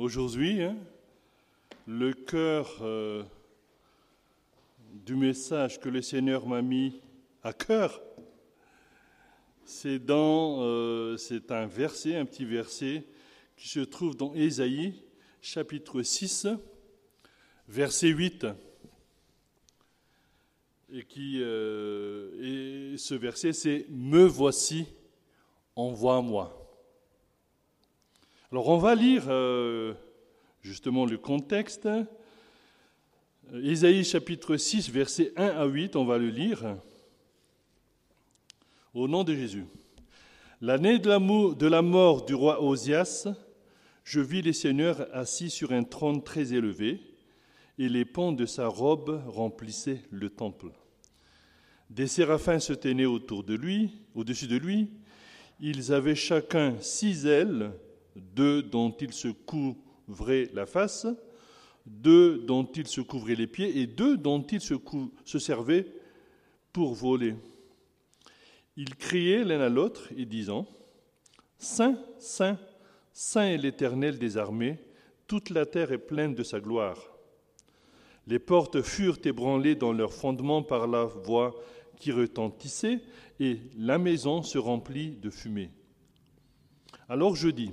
aujourd'hui, hein, le cœur euh, du message que le Seigneur m'a mis à cœur, c'est dans, euh, c'est un verset, un petit verset qui se trouve dans Ésaïe, chapitre 6, verset 8. Et, qui, euh, et ce verset, c'est Me voici, envoie-moi. Alors on va lire euh, justement le contexte. Ésaïe chapitre 6, versets 1 à 8, on va le lire. Au nom de Jésus. L'année de la mort du roi Osias, je vis les seigneurs assis sur un trône très élevé, et les pans de sa robe remplissaient le temple. Des séraphins se tenaient autour de lui, au-dessus de lui. Ils avaient chacun six ailes deux dont il se couvrait la face, deux dont il se couvrait les pieds et deux dont il se, se servait pour voler. Ils criaient l'un à l'autre et disant Saint, Saint, Saint est l'Éternel des armées, toute la terre est pleine de sa gloire. Les portes furent ébranlées dans leur fondement par la voix qui retentissait, et la maison se remplit de fumée. Alors je dis,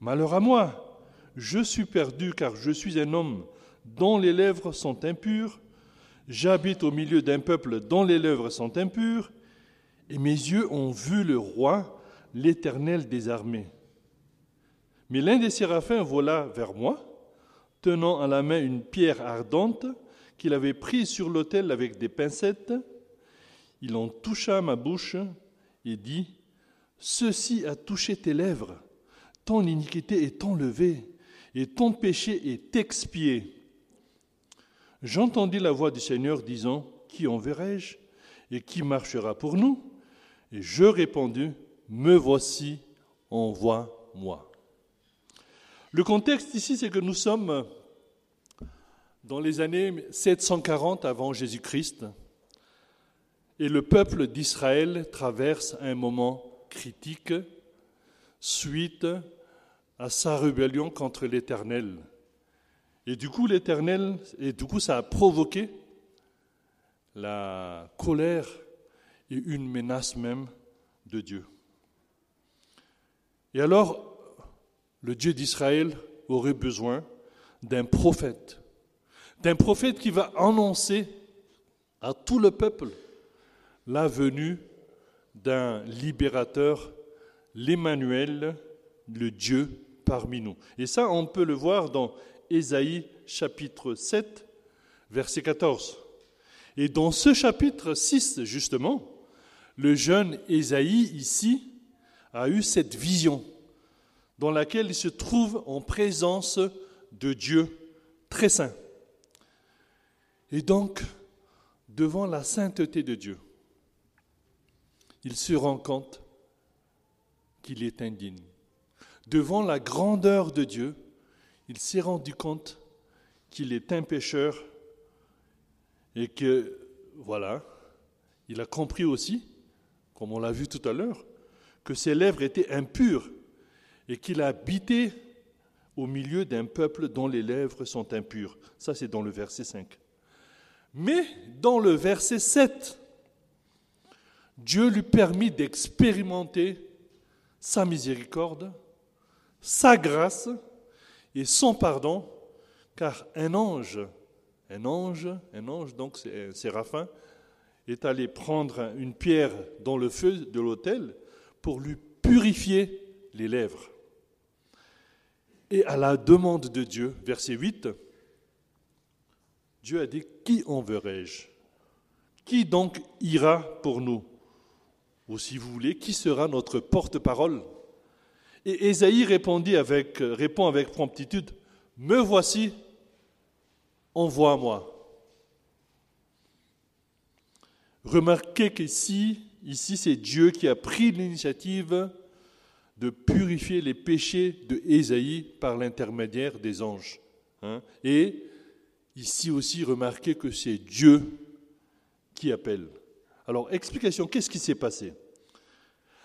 Malheur à moi, je suis perdu car je suis un homme dont les lèvres sont impures, j'habite au milieu d'un peuple dont les lèvres sont impures, et mes yeux ont vu le roi, l'Éternel des armées. Mais l'un des séraphins vola vers moi, tenant à la main une pierre ardente qu'il avait prise sur l'autel avec des pincettes. Il en toucha ma bouche et dit, Ceci a touché tes lèvres ton iniquité est enlevée et ton péché est expié. J'entendis la voix du Seigneur disant, Qui enverrai-je et qui marchera pour nous? Et je répondis, Me voici, envoie-moi. Le contexte ici, c'est que nous sommes dans les années 740 avant Jésus-Christ et le peuple d'Israël traverse un moment critique suite à sa rébellion contre l'Éternel. Et du coup, l'Éternel, et du coup, ça a provoqué la colère et une menace même de Dieu. Et alors, le Dieu d'Israël aurait besoin d'un prophète, d'un prophète qui va annoncer à tout le peuple la venue d'un libérateur, l'Emmanuel, le Dieu Et ça, on peut le voir dans Ésaïe chapitre 7, verset 14. Et dans ce chapitre 6, justement, le jeune Ésaïe, ici, a eu cette vision dans laquelle il se trouve en présence de Dieu très saint. Et donc, devant la sainteté de Dieu, il se rend compte qu'il est indigne devant la grandeur de Dieu, il s'est rendu compte qu'il est un pécheur et que, voilà, il a compris aussi, comme on l'a vu tout à l'heure, que ses lèvres étaient impures et qu'il a habité au milieu d'un peuple dont les lèvres sont impures. Ça, c'est dans le verset 5. Mais dans le verset 7, Dieu lui permit d'expérimenter sa miséricorde sa grâce et son pardon, car un ange, un ange, un ange, donc c'est un séraphin, est allé prendre une pierre dans le feu de l'autel pour lui purifier les lèvres. Et à la demande de Dieu, verset 8, Dieu a dit, Qui enverrai-je Qui donc ira pour nous? Ou si vous voulez, qui sera notre porte-parole? Et Ésaïe répondit avec, euh, répond avec promptitude, Me voici, envoie-moi. Remarquez qu'ici, ici, c'est Dieu qui a pris l'initiative de purifier les péchés de Ésaïe par l'intermédiaire des anges. Hein. Et ici aussi, remarquez que c'est Dieu qui appelle. Alors, explication, qu'est-ce qui s'est passé?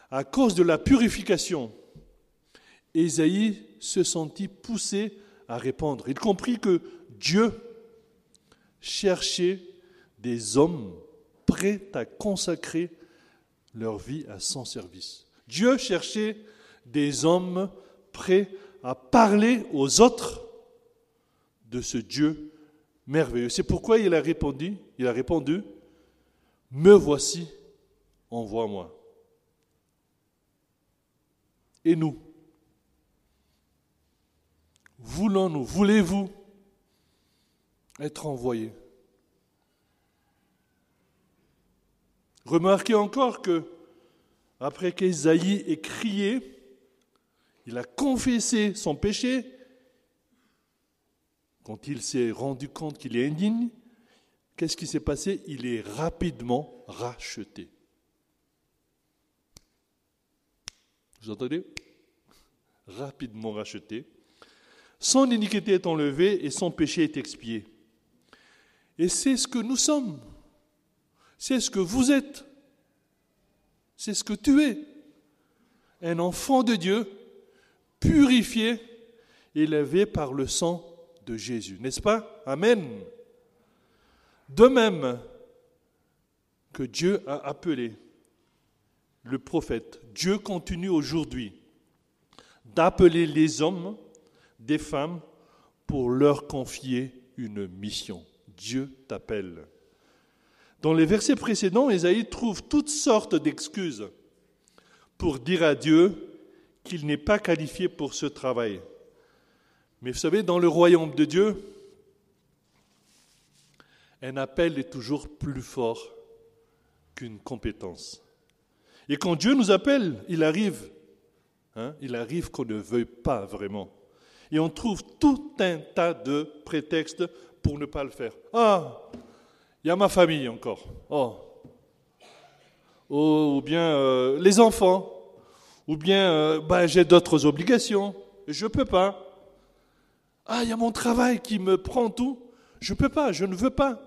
À cause de la purification Ésaïe se sentit poussé à répondre. Il comprit que Dieu cherchait des hommes prêts à consacrer leur vie à son service. Dieu cherchait des hommes prêts à parler aux autres de ce Dieu merveilleux. C'est pourquoi il a répondu, il a répondu, me voici, envoie-moi. Et nous, voulons-nous, voulez-vous être envoyés? Remarquez encore que, après qu'Esaïe ait crié, il a confessé son péché, quand il s'est rendu compte qu'il est indigne, qu'est-ce qui s'est passé? Il est rapidement racheté. Vous entendez? Rapidement racheté. Son iniquité est enlevée et son péché est expié. Et c'est ce que nous sommes. C'est ce que vous êtes. C'est ce que tu es. Un enfant de Dieu, purifié, élevé par le sang de Jésus. N'est-ce pas? Amen. De même que Dieu a appelé le prophète, Dieu continue aujourd'hui d'appeler les hommes, des femmes, pour leur confier une mission. Dieu t'appelle. Dans les versets précédents, Esaïe trouve toutes sortes d'excuses pour dire à Dieu qu'il n'est pas qualifié pour ce travail. Mais vous savez, dans le royaume de Dieu, un appel est toujours plus fort qu'une compétence. Et quand Dieu nous appelle, il arrive, hein, il arrive qu'on ne veuille pas vraiment. Et on trouve tout un tas de prétextes pour ne pas le faire. Ah, il y a ma famille encore. Oh. oh ou bien euh, les enfants. Ou bien euh, bah, j'ai d'autres obligations. Je ne peux pas. Ah, il y a mon travail qui me prend tout. Je ne peux pas, je ne veux pas.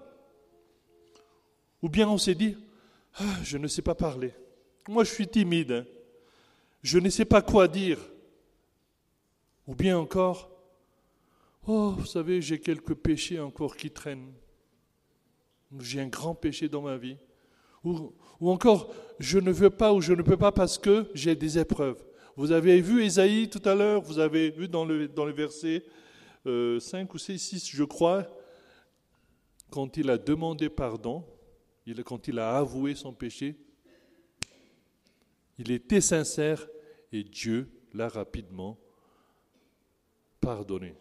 Ou bien on s'est dit, ah, je ne sais pas parler. Moi, je suis timide. Je ne sais pas quoi dire. Ou bien encore, oh, vous savez, j'ai quelques péchés encore qui traînent. J'ai un grand péché dans ma vie. Ou, encore, je ne veux pas ou je ne peux pas parce que j'ai des épreuves. Vous avez vu Esaïe tout à l'heure, vous avez vu dans le, verset 5 euh, ou 6, 6, je crois, quand il a demandé pardon, quand il a avoué son péché, il était sincère et Dieu l'a rapidement pardonné.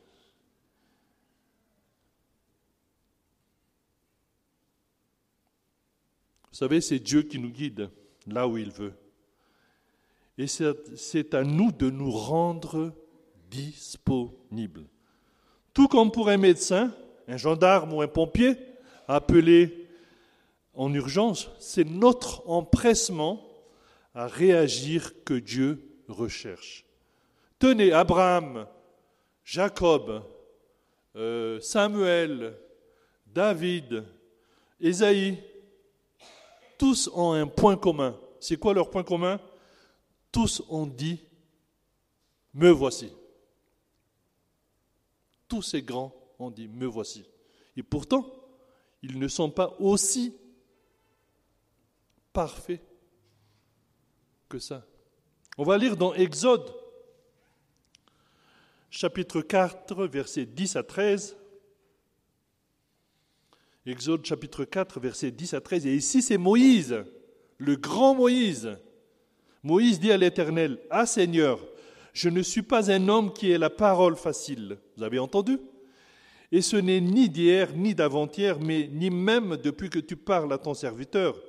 Vous savez, c'est Dieu qui nous guide là où il veut. Et c'est à nous de nous rendre disponibles. Tout comme pour un médecin, un gendarme ou un pompier appelé en urgence, c'est notre empressement à réagir que Dieu recherche. Tenez, Abraham, Jacob, euh, Samuel, David, Ésaïe, tous ont un point commun. C'est quoi leur point commun? Tous ont dit, me voici. Tous ces grands ont dit, me voici. Et pourtant, ils ne sont pas aussi parfaits que ça. On va lire dans Exode, chapitre 4, versets 10 à 13. Exode chapitre 4, versets 10 à 13. Et ici, c'est Moïse, le grand Moïse. Moïse dit à l'Éternel, Ah Seigneur, je ne suis pas un homme qui ait la parole facile. Vous avez entendu? Et ce n'est ni d'hier, ni d'avant-hier, mais ni même depuis que tu parles à ton serviteur,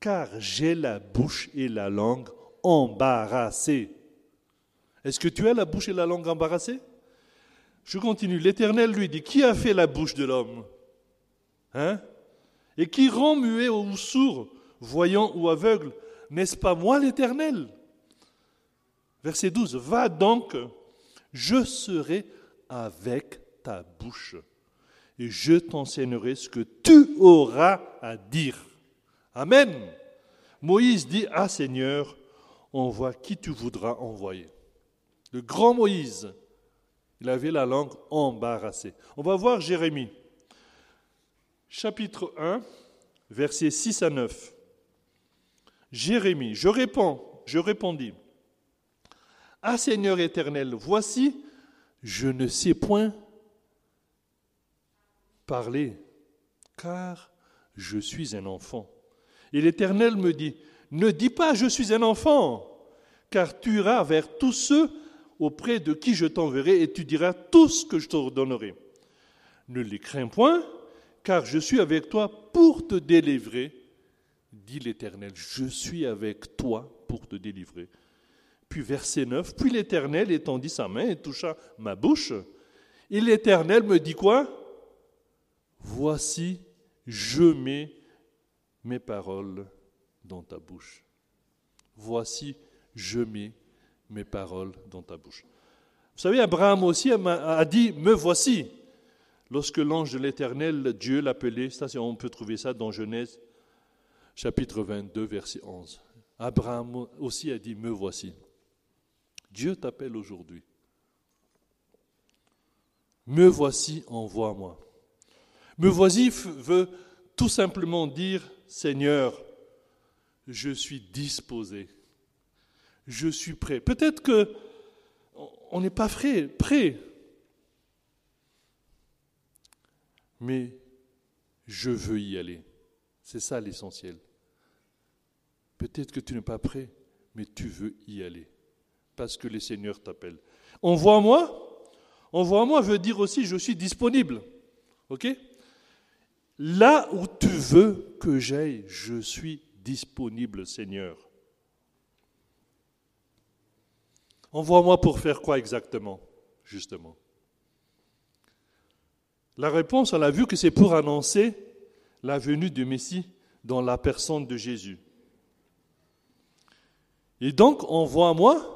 car j'ai la bouche et la langue embarrassées. Est-ce que tu as la bouche et la langue embarrassées? Je continue. L'Éternel lui dit, qui a fait la bouche de l'homme? Hein? Et qui rend muet ou sourd, voyant ou aveugle N'est-ce pas moi l'Éternel? Verset 12. Va donc, je serai avec ta bouche et je t'enseignerai ce que tu auras à dire. Amen. Moïse dit, Ah Seigneur, envoie qui tu voudras envoyer. Le grand Moïse, il avait la langue embarrassée. On va voir Jérémie. Chapitre 1, versets 6 à 9. Jérémie, je réponds, je répondis. Ah Seigneur éternel, voici, je ne sais point parler, car je suis un enfant. Et l'Éternel me dit, ne dis pas je suis un enfant, car tu iras vers tous ceux auprès de qui je t'enverrai et tu diras tout ce que je t'ordonnerai. Ne les crains point, car je suis avec toi pour te délivrer, dit l'Éternel. Je suis avec toi pour te délivrer. Puis verset 9, puis l'Éternel étendit sa main et toucha ma bouche. Et l'Éternel me dit quoi? Voici, je mets mes paroles dans ta bouche. Voici, je mets mes paroles dans ta bouche. Vous savez, Abraham aussi a dit, me voici. Lorsque l'ange de l'Éternel, Dieu l'appelait, on peut trouver ça dans Genèse chapitre 22, verset 11. Abraham aussi a dit, me voici. Dieu t'appelle aujourd'hui. Me voici, envoie-moi. Me voici veut tout simplement dire, Seigneur, je suis disposé, je suis prêt. Peut-être que on n'est pas prêt, prêt mais je veux y aller. C'est ça l'essentiel. Peut-être que tu n'es pas prêt, mais tu veux y aller, parce que le Seigneur t'appelle. Envoie-moi. Envoie-moi veut dire aussi je suis disponible. OK? Là où tu veux que j'aille, je suis disponible, Seigneur. Envoie-moi pour faire quoi exactement, justement? La réponse, on a vu que c'est pour annoncer la venue du Messie dans la personne de Jésus. Et donc, envoie-moi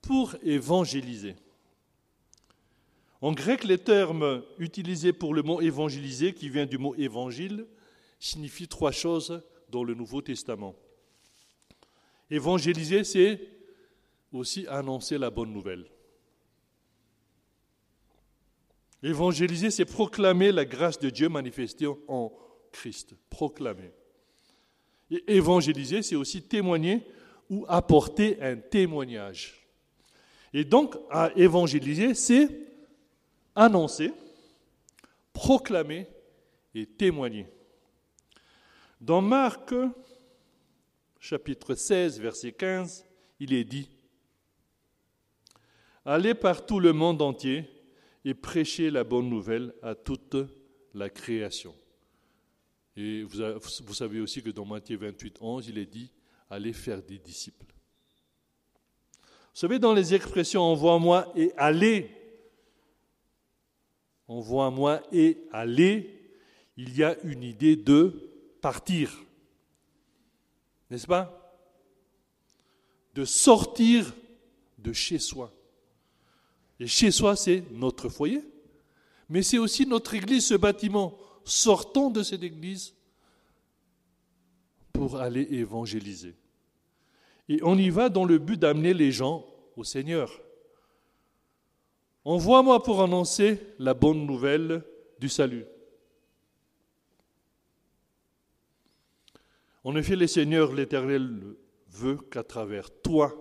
pour évangéliser. En grec, les termes utilisés pour le mot évangéliser, qui vient du mot évangile, signifient trois choses dans le Nouveau Testament. Évangéliser, c'est aussi annoncer la bonne nouvelle. Évangéliser, c'est proclamer la grâce de Dieu manifestée en Christ. Proclamer. Et évangéliser, c'est aussi témoigner ou apporter un témoignage. Et donc, à évangéliser, c'est annoncer, proclamer et témoigner. Dans Marc, chapitre 16, verset 15, il est dit, Allez par tout le monde entier et prêcher la bonne nouvelle à toute la création. Et vous, savez aussi que dans Matthieu 28, 11, il est dit allez faire des disciples. Vous savez, dans les expressions envoie-moi et allez, envoie-moi et allez, il y a une idée de partir. N'est-ce pas? De sortir de chez soi. Et chez soi, c'est notre foyer, mais c'est aussi notre église, ce bâtiment. Sortons de cette église pour aller évangéliser. Et on y va dans le but d'amener les gens au Seigneur. Envoie-moi pour annoncer la bonne nouvelle du salut. En effet, le Seigneur, l'Éternel, veut qu'à travers toi,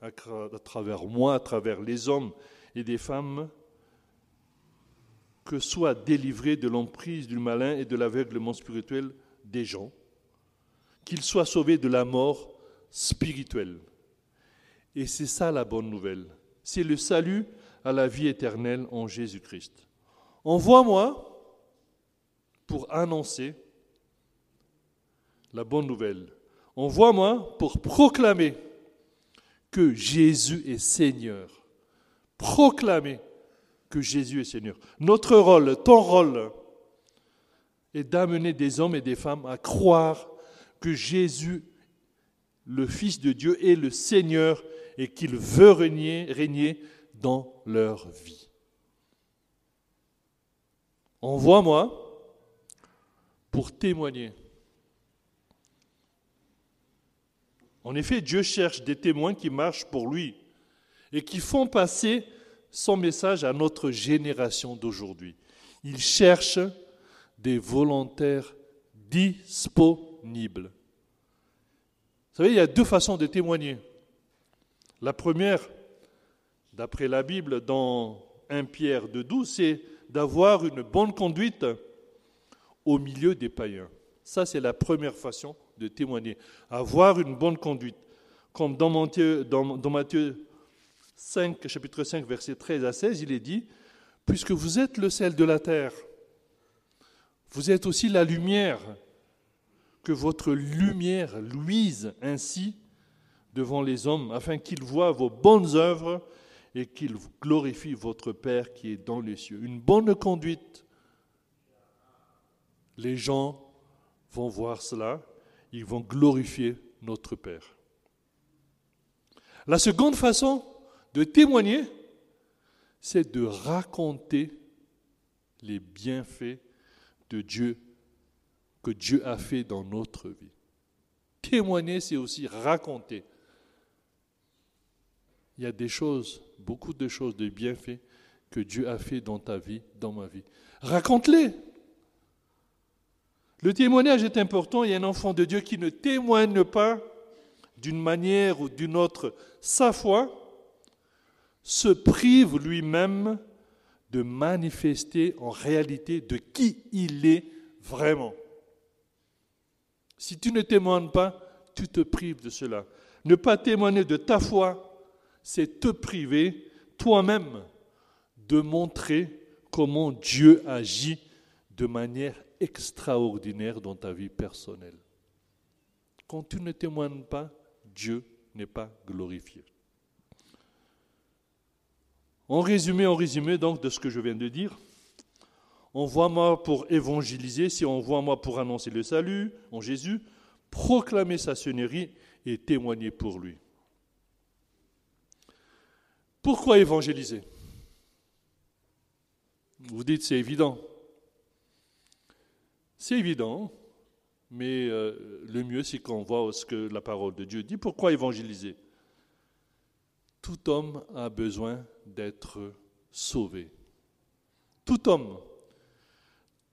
à travers moi, à travers les hommes et des femmes que soient délivrés de l'emprise du malin et de l'aveuglement spirituel des gens, qu'ils soient sauvés de la mort spirituelle. Et c'est ça la bonne nouvelle. C'est le salut à la vie éternelle en Jésus-Christ. Envoie-moi pour annoncer la bonne nouvelle. Envoie-moi pour proclamer que Jésus est Seigneur proclamer que Jésus est Seigneur. Notre rôle, ton rôle, est d'amener des hommes et des femmes à croire que Jésus, le Fils de Dieu, est le Seigneur et qu'il veut régner, régner dans leur vie. Envoie-moi pour témoigner. En effet, Dieu cherche des témoins qui marchent pour lui et qui font passer son message à notre génération d'aujourd'hui. Il cherche des volontaires disponibles. Vous savez, il y a deux façons de témoigner. La première, d'après la Bible, dans 1 Pierre de 12, c'est d'avoir une bonne conduite au milieu des païens. Ça, c'est la première façon de témoigner. Avoir une bonne conduite. Comme dans Matthieu, dans, dans Matthieu 5, chapitre 5, verset 13 à 16, il est dit, puisque vous êtes le sel de la terre, vous êtes aussi la lumière, que votre lumière luise ainsi devant les hommes, afin qu'ils voient vos bonnes œuvres et qu'ils glorifient votre Père qui est dans les cieux. Une bonne conduite. Les gens vont voir cela, ils vont glorifier notre Père. La seconde façon, de témoigner, c'est de raconter les bienfaits de Dieu que Dieu a fait dans notre vie. Témoigner, c'est aussi raconter. Il y a des choses, beaucoup de choses, de bienfaits que Dieu a fait dans ta vie, dans ma vie. Raconte-les. Le témoignage est important. Il y a un enfant de Dieu qui ne témoigne pas d'une manière ou d'une autre sa foi, se prive lui-même de manifester en réalité de qui il est vraiment. Si tu ne témoignes pas, tu te prives de cela. Ne pas témoigner de ta foi, c'est te priver toi-même de montrer comment Dieu agit de manière extraordinaire dans ta vie personnelle. Quand tu ne témoignes pas, Dieu n'est pas glorifié. En résumé, en résumé donc de ce que je viens de dire, envoie-moi pour évangéliser, si envoie-moi pour annoncer le salut en Jésus, proclamer sa sonnerie et témoigner pour lui. Pourquoi évangéliser? Vous dites c'est évident. C'est évident, mais euh, le mieux c'est qu'on voit ce que la parole de Dieu dit. Pourquoi évangéliser? Tout homme a besoin d'être sauvé. Tout homme,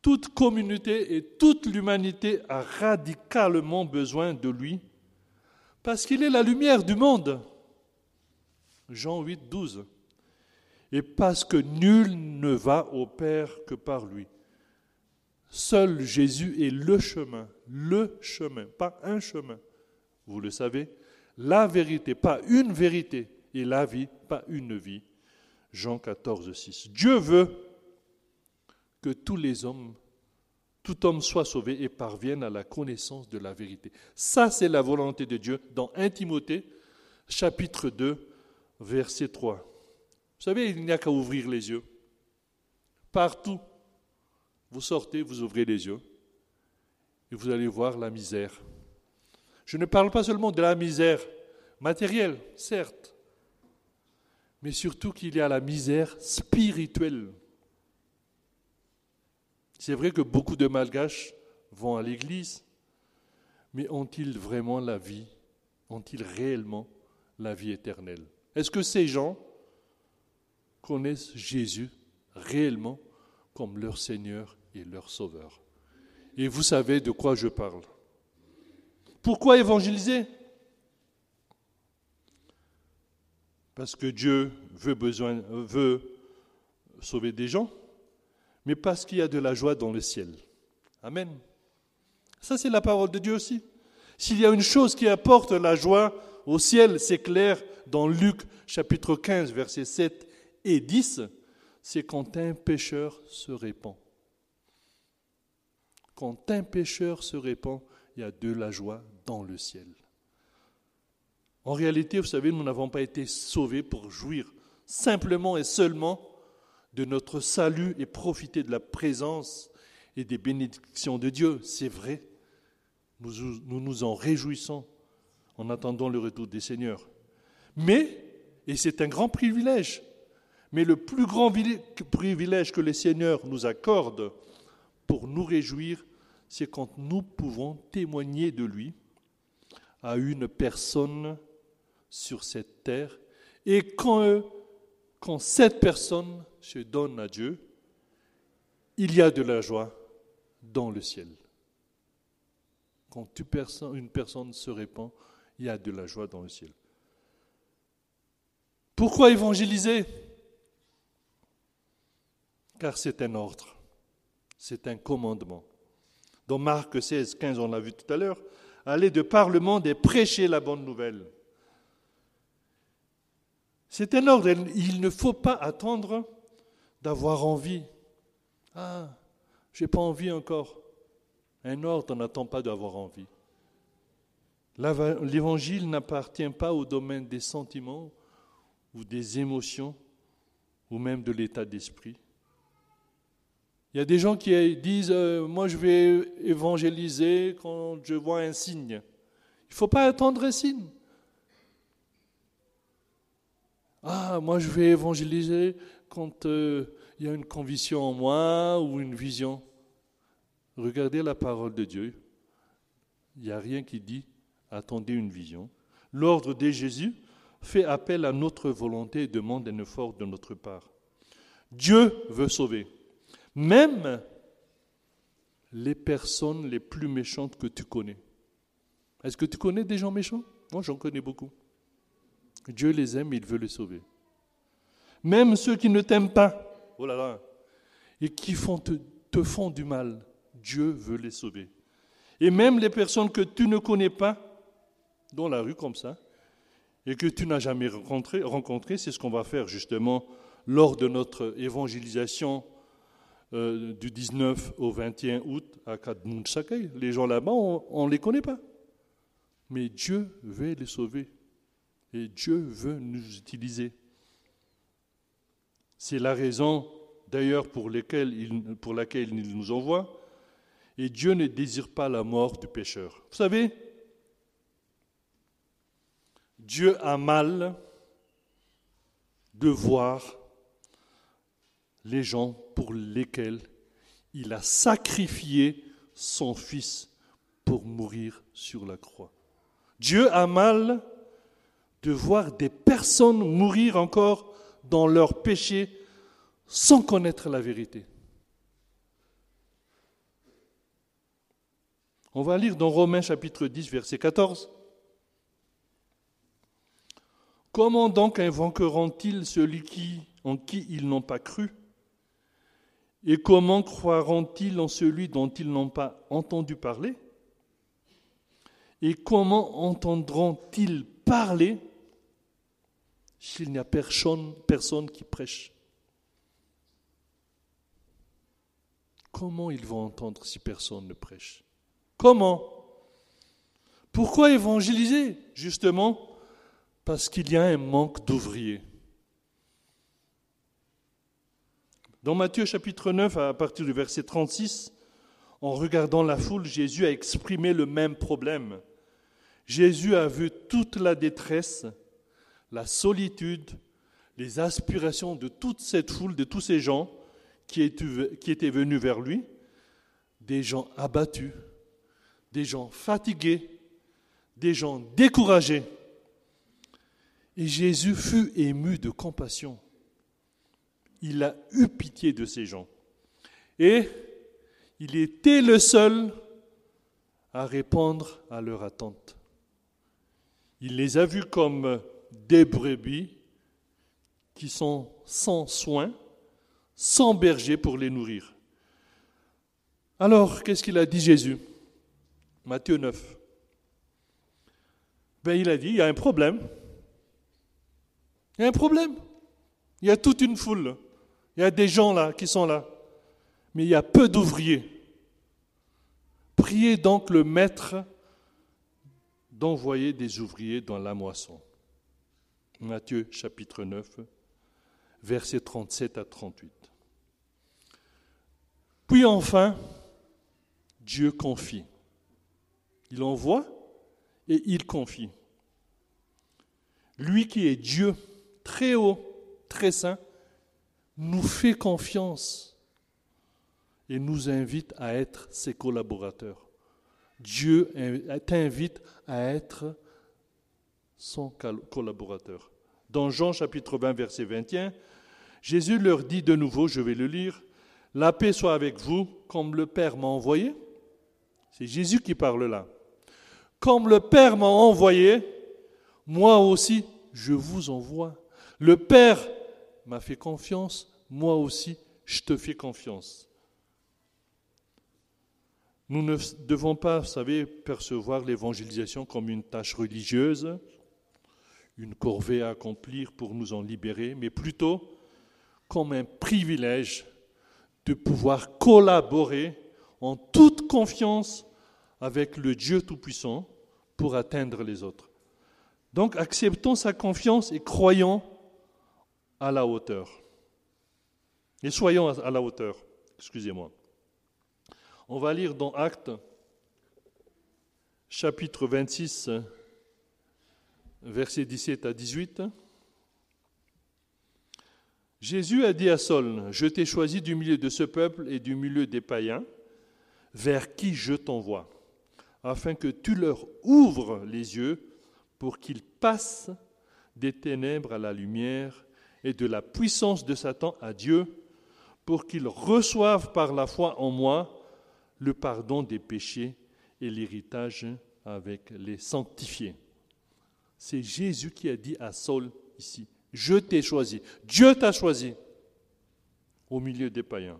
toute communauté et toute l'humanité a radicalement besoin de lui parce qu'il est la lumière du monde. Jean 8, 12. Et parce que nul ne va au Père que par lui. Seul Jésus est le chemin, le chemin, pas un chemin. Vous le savez, la vérité, pas une vérité, et la vie, pas une vie. Jean 14, 6. Dieu veut que tous les hommes, tout homme soit sauvé et parvienne à la connaissance de la vérité. Ça, c'est la volonté de Dieu dans 1 Timothée, chapitre 2, verset 3. Vous savez, il n'y a qu'à ouvrir les yeux. Partout, vous sortez, vous ouvrez les yeux, et vous allez voir la misère. Je ne parle pas seulement de la misère matérielle, certes, mais surtout qu'il y a la misère spirituelle. C'est vrai que beaucoup de malgaches vont à l'église, mais ont-ils vraiment la vie? Ont-ils réellement la vie éternelle? Est-ce que ces gens connaissent Jésus réellement comme leur Seigneur et leur Sauveur? Et vous savez de quoi je parle. Pourquoi évangéliser? Parce que Dieu veut, sauver des gens, mais parce qu'il y a de la joie dans le ciel. Amen. Ça, c'est la parole de Dieu aussi. S'il y a une chose qui apporte la joie au ciel, c'est clair dans Luc chapitre 15, versets 7 et 10, c'est quand un pécheur se répand. Quand un pécheur se répand, il y a de la joie dans le ciel. En réalité, vous savez, nous n'avons pas été sauvés pour jouir simplement et seulement de notre salut et profiter de la présence et des bénédictions de Dieu. C'est vrai. Nous, nous en réjouissons en attendant le retour des seigneurs. Mais, et c'est un grand privilège, mais le plus grand privilège que les seigneurs nous accordent pour nous réjouir, c'est quand nous pouvons témoigner de lui à une personne sur cette terre Et quand, quand cette personne se donne à Dieu, il y a de la joie dans le ciel. Quand une personne se répand, il y a de la joie dans le ciel. Pourquoi évangéliser? Car c'est un ordre, c'est un commandement. Dans Marc 16, 15, on l'a vu tout à l'heure, aller de par le monde et prêcher la bonne nouvelle. C'est un ordre, il ne faut pas attendre d'avoir envie. Ah, j'ai pas envie encore. Un ordre n'attend pas d'avoir envie. L'évangile n'appartient pas au domaine des sentiments ou des émotions ou même de l'état d'esprit. Il y a des gens qui disent euh, Moi, je vais évangéliser quand je vois un signe. Il ne faut pas attendre un signe. Ah, moi, je vais évangéliser quand euh, il y a une conviction en moi ou une vision. Regardez la parole de Dieu. Il n'y a rien qui dit attendez une vision. L'ordre de Jésus fait appel à notre volonté et demande un effort de notre part. Dieu veut sauver. Même les personnes les plus méchantes que tu connais. Est-ce que tu connais des gens méchants? Moi, j'en connais beaucoup. Dieu les aime, il veut les sauver. Même ceux qui ne t'aiment pas, oh là là, et qui font te, te font du mal, Dieu veut les sauver. Et même les personnes que tu ne connais pas, dans la rue comme ça, et que tu n'as jamais rencontré, rencontré c'est ce qu'on va faire justement lors de notre évangélisation euh, du 19 au 21 août à Kadmunsakai. Les gens là-bas, on ne les connaît pas. Mais Dieu veut les sauver. Et Dieu veut nous utiliser. C'est la raison d'ailleurs pour, laquelle il nous envoie. Et Dieu ne désire pas la mort du pécheur. Vous savez, Dieu a mal de voir les gens pour lesquels il a sacrifié son Fils pour mourir sur la croix. Dieu a mal de voir des personnes mourir encore dans leur péché sans connaître la vérité. On va lire dans Romains chapitre 10, verset 14. Comment donc invoqueront-ils celui en qui ils n'ont pas cru? Et comment croiront-ils en celui dont ils n'ont pas entendu parler? Et comment entendront-ils parler s'il n'y a personne, personne qui prêche Comment ils vont entendre si personne ne prêche? Comment? Pourquoi évangéliser? Justement, parce qu'il y a un manque d'ouvriers. Dans Matthieu chapitre 9, à partir du verset 36, en regardant la foule, Jésus a exprimé le même problème. Jésus a vu toute la détresse, la solitude, les aspirations de toute cette foule, de tous ces gens qui étaient venus vers lui, des gens abattus, des gens fatigués, des gens découragés. Et Jésus fut ému de compassion. Il a eu pitié de ces gens. Et il était le seul à répondre à leur attente. Il les a vus comme des brebis qui sont sans soin, sans berger pour les nourrir. Alors, qu'est-ce qu'il a dit Jésus? Matthieu 9. Ben, il a dit, il y a un problème. Il y a un problème. Il y a toute une foule. Il y a des gens là qui sont là. Mais il y a peu d'ouvriers. Priez donc le maître d'envoyer des ouvriers dans la moisson. Matthieu chapitre 9, versets 37 à 38. Puis enfin, Dieu confie. Il envoie et il confie. Lui qui est Dieu, très haut, très saint, nous fait confiance et nous invite à être ses collaborateurs. Dieu t'invite à être son collaborateur. Dans Jean chapitre 20, verset 21, Jésus leur dit de nouveau, je vais le lire, La paix soit avec vous, comme le Père m'a envoyé. C'est Jésus qui parle là. Comme le Père m'a envoyé, moi aussi, je vous envoie. Le Père m'a fait confiance, moi aussi, je te fais confiance. Nous ne devons pas, vous savez, percevoir l'évangélisation comme une tâche religieuse, une corvée à accomplir pour nous en libérer, mais plutôt comme un privilège de pouvoir collaborer en toute confiance avec le Dieu Tout-Puissant pour atteindre les autres. Donc acceptons sa confiance et croyons à la hauteur. Et soyons à la hauteur. Excusez-moi. On va lire dans Actes, chapitre 26, versets 17 à 18. Jésus a dit à Saul, je t'ai choisi du milieu de ce peuple et du milieu des païens, vers qui je t'envoie, afin que tu leur ouvres les yeux pour qu'ils passent des ténèbres à la lumière et de la puissance de Satan à Dieu, pour qu'ils reçoivent par la foi en moi le pardon des péchés et l'héritage avec les sanctifiés. C'est Jésus qui a dit à Saul ici, je t'ai choisi, Dieu t'a choisi au milieu des païens.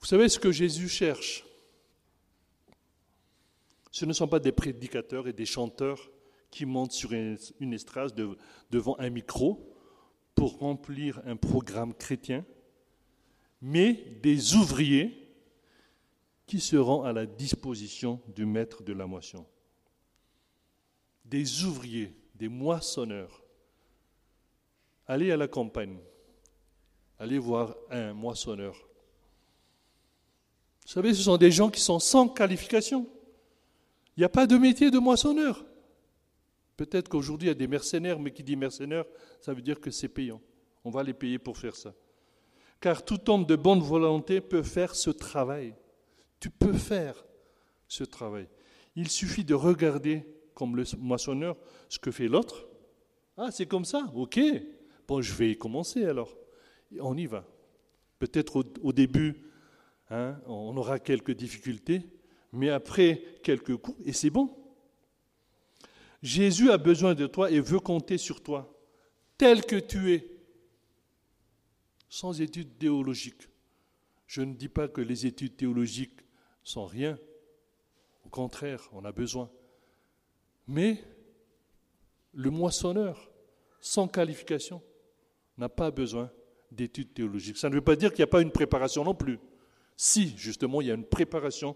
Vous savez ce que Jésus cherche? Ce ne sont pas des prédicateurs et des chanteurs qui montent sur une estrade devant un micro pour remplir un programme chrétien, mais des ouvriers qui seront à la disposition du maître de la moisson. Des ouvriers, des moissonneurs. Allez à la campagne, allez voir un moissonneur. Vous savez, ce sont des gens qui sont sans qualification. Il n'y a pas de métier de moissonneur. Peut-être qu'aujourd'hui, il y a des mercenaires, mais qui dit mercenaire, ça veut dire que c'est payant. On va les payer pour faire ça. Car tout homme de bonne volonté peut faire ce travail. Tu peux faire ce travail. Il suffit de regarder, comme le moissonneur, ce que fait l'autre. Ah, c'est comme ça, ok. Bon, je vais commencer alors. On y va. Peut-être au, début, hein, on aura quelques difficultés, mais après quelques coups, et c'est bon. Jésus a besoin de toi et veut compter sur toi, tel que tu es, sans études théologiques. Je ne dis pas que les études théologiques sont rien. Au contraire, on a besoin. Mais le moissonneur, sans qualification, n'a pas besoin d'études théologiques. Ça ne veut pas dire qu'il n'y a pas une préparation non plus. Si, justement, il y a une préparation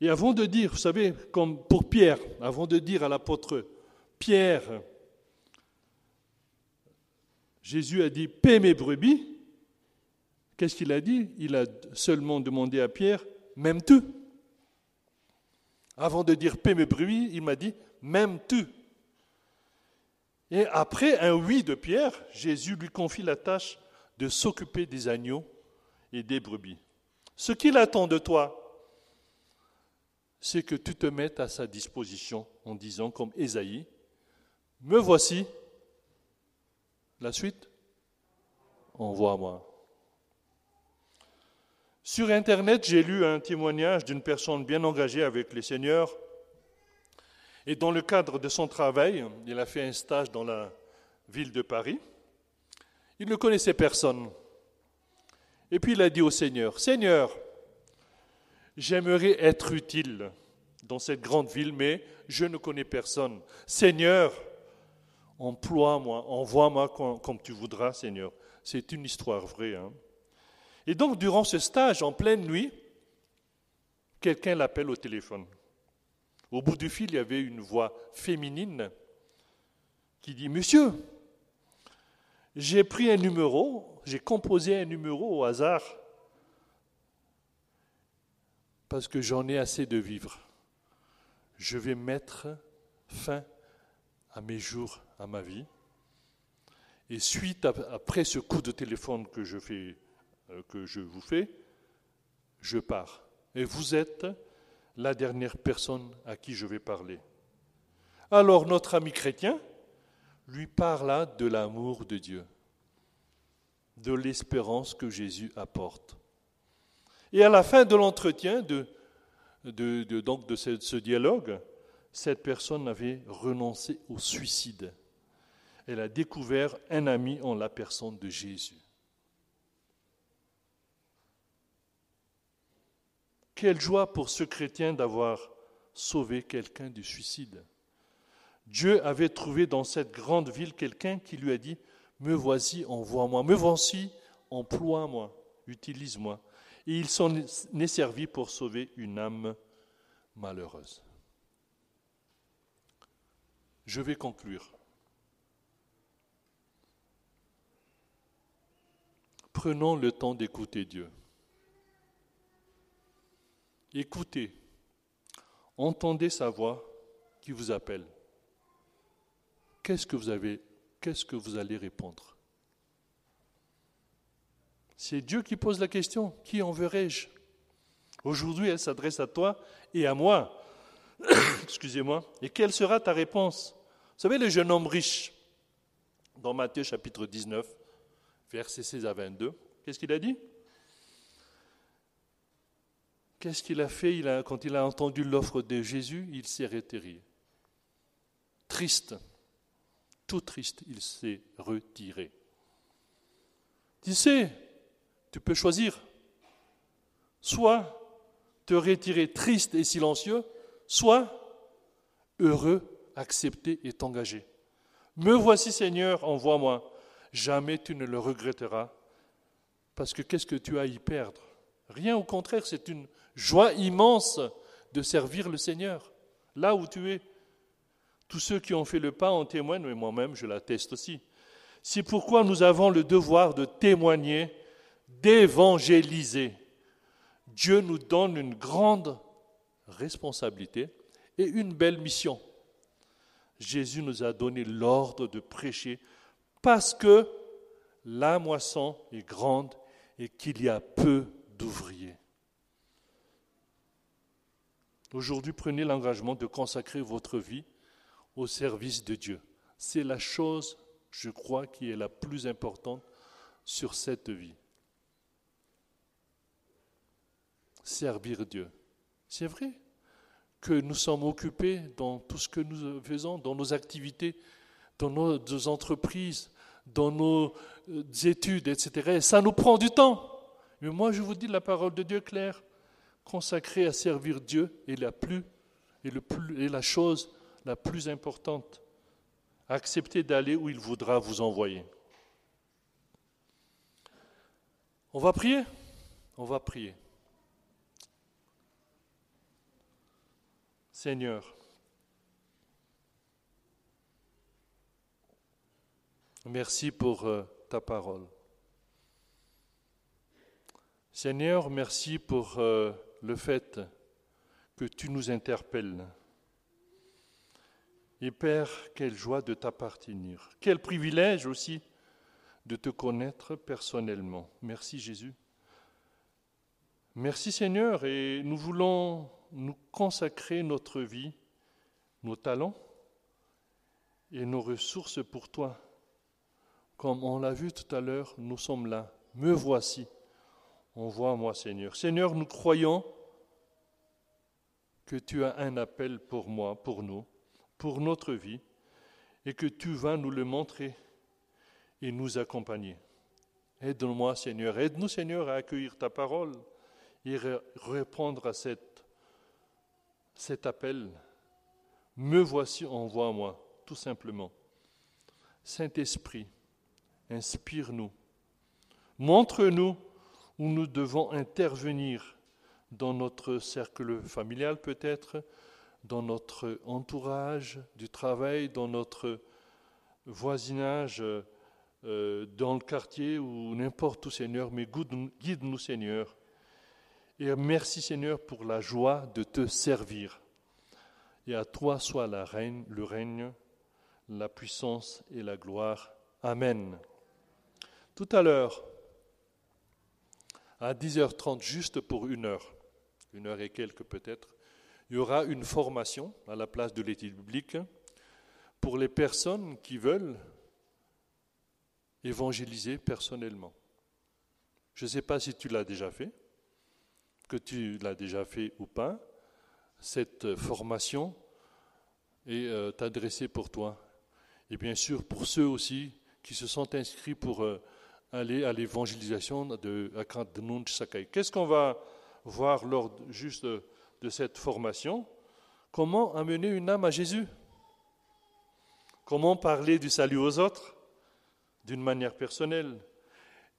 et avant de dire, vous savez, comme pour Pierre, avant de dire à l'apôtre Pierre, Jésus a dit, paie mes brebis, qu'est-ce qu'il a dit? Il a seulement demandé à Pierre, m'aimes-tu Avant de dire, paie mes brebis, il m'a dit, m'aimes-tu Et après un oui de Pierre, Jésus lui confie la tâche de s'occuper des agneaux et des brebis. Ce qu'il attend de toi, c'est que tu te mettes à sa disposition en disant comme Ésaïe, me voici. La suite, envoie-moi. Sur Internet, j'ai lu un témoignage d'une personne bien engagée avec les seigneurs. Et dans le cadre de son travail, il a fait un stage dans la ville de Paris. Il ne connaissait personne. Et puis il a dit au Seigneur, Seigneur, J'aimerais être utile dans cette grande ville, mais je ne connais personne. Seigneur, emploie-moi, envoie-moi comme tu voudras, Seigneur. C'est une histoire vraie. Hein. Et donc, durant ce stage, en pleine nuit, quelqu'un l'appelle au téléphone. Au bout du fil, il y avait une voix féminine qui dit Monsieur, j'ai pris un numéro, j'ai composé un numéro au hasard parce que j'en ai assez de vivre. Je vais mettre fin à mes jours, à ma vie. Et suite après ce coup de téléphone que je, fais, que je vous fais, je pars. Et vous êtes la dernière personne à qui je vais parler. Alors notre ami chrétien lui parla de l'amour de Dieu, de l'espérance que Jésus apporte. Et à la fin de l'entretien, de, donc de ce dialogue, cette personne avait renoncé au suicide. Elle a découvert un ami en la personne de Jésus. Quelle joie pour ce chrétien d'avoir sauvé quelqu'un du suicide. Dieu avait trouvé dans cette grande ville quelqu'un qui lui a dit, me voici, envoie-moi, me voici, emploie-moi, utilise-moi. Et il s'en est servi pour sauver une âme malheureuse. Je vais conclure. Prenons le temps d'écouter Dieu. Écoutez, entendez sa voix qui vous appelle. Qu'est-ce que vous avez, qu'est-ce que vous allez répondre? C'est Dieu qui pose la question, qui enverrai-je Aujourd'hui, elle s'adresse à toi et à moi. Excusez-moi. Et quelle sera ta réponse? Vous savez, le jeune homme riche, dans Matthieu chapitre 19, versets 16 à 22, qu'est-ce qu'il a dit? Qu'est-ce qu'il a fait? Quand il a entendu l'offre de Jésus, il s'est retiré. Triste, tout triste, il s'est retiré. Tu sais, tu peux choisir. Soit te retirer triste et silencieux, soit heureux, accepté et engagé. Me voici Seigneur, envoie-moi. Jamais tu ne le regretteras. Parce que qu'est-ce que tu as à y perdre? Rien, au contraire, c'est une joie immense de servir le Seigneur, là où tu es. Tous ceux qui ont fait le pas en témoignent, mais moi-même je l'atteste aussi. C'est pourquoi nous avons le devoir de témoigner, d'évangéliser. Dieu nous donne une grande responsabilité et une belle mission. Jésus nous a donné l'ordre de prêcher parce que la moisson est grande et qu'il y a peu d'ouvriers. Aujourd'hui, prenez l'engagement de consacrer votre vie au service de Dieu. C'est la chose, je crois, qui est la plus importante sur cette vie. Servir Dieu. C'est vrai que nous sommes occupés dans tout ce que nous faisons, dans nos activités, dans nos entreprises, dans nos euh, études, etc. Et ça nous prend du temps. Mais moi, je vous dis la parole de Dieu claire consacré à servir Dieu est la plus le plus, et la chose la plus importante. Acceptez d'aller où il voudra vous envoyer. On va prier? On va prier. Seigneur, merci pour euh, ta parole. Seigneur, merci pour euh, le fait que tu nous interpelles. Et Père, quelle joie de t'appartenir. Quel privilège aussi de te connaître personnellement. Merci Jésus. Merci Seigneur, et nous voulons nous consacrer notre vie, nos talents et nos ressources pour toi. Comme on l'a vu tout à l'heure, nous sommes là. Me voici. Envoie-moi, Seigneur. Seigneur, nous croyons que tu as un appel pour moi, pour nous, pour notre vie, et que tu vas nous le montrer et nous accompagner. Aide-moi, Seigneur. Aide-nous, Seigneur, à accueillir ta parole et répondre à cet appel. Me voici, envoie-moi, tout simplement. Saint-Esprit, inspire-nous. Montre-nous où nous devons intervenir dans notre cercle familial peut-être, dans notre entourage du travail, dans notre voisinage, euh, dans le quartier ou n'importe où, Seigneur, mais guide-nous, Seigneur. Et merci, Seigneur, pour la joie de te servir. Et à toi soit la règne, le règne, la puissance et la gloire. Amen. Tout à l'heure, à 10h30, juste pour une heure, une heure et quelques peut-être, Il y aura une formation à la place de l'étude biblique pour les personnes qui veulent évangéliser personnellement. Je ne sais pas si tu l'as déjà fait, que tu l'as déjà fait ou pas. Cette formation est euh, adressée pour toi. Et bien sûr pour ceux aussi qui se sont inscrits pour euh, aller à l'évangélisation de Akant Sakai. Qu'est-ce qu'on va voir lors juste de cette formation? Comment amener une âme à Jésus? Comment parler du salut aux autres? D'une manière personnelle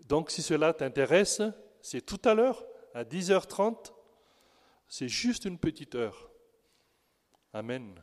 Donc si cela t'intéresse, c'est tout à l'heure, à 10h30, c'est juste une petite heure. Amen.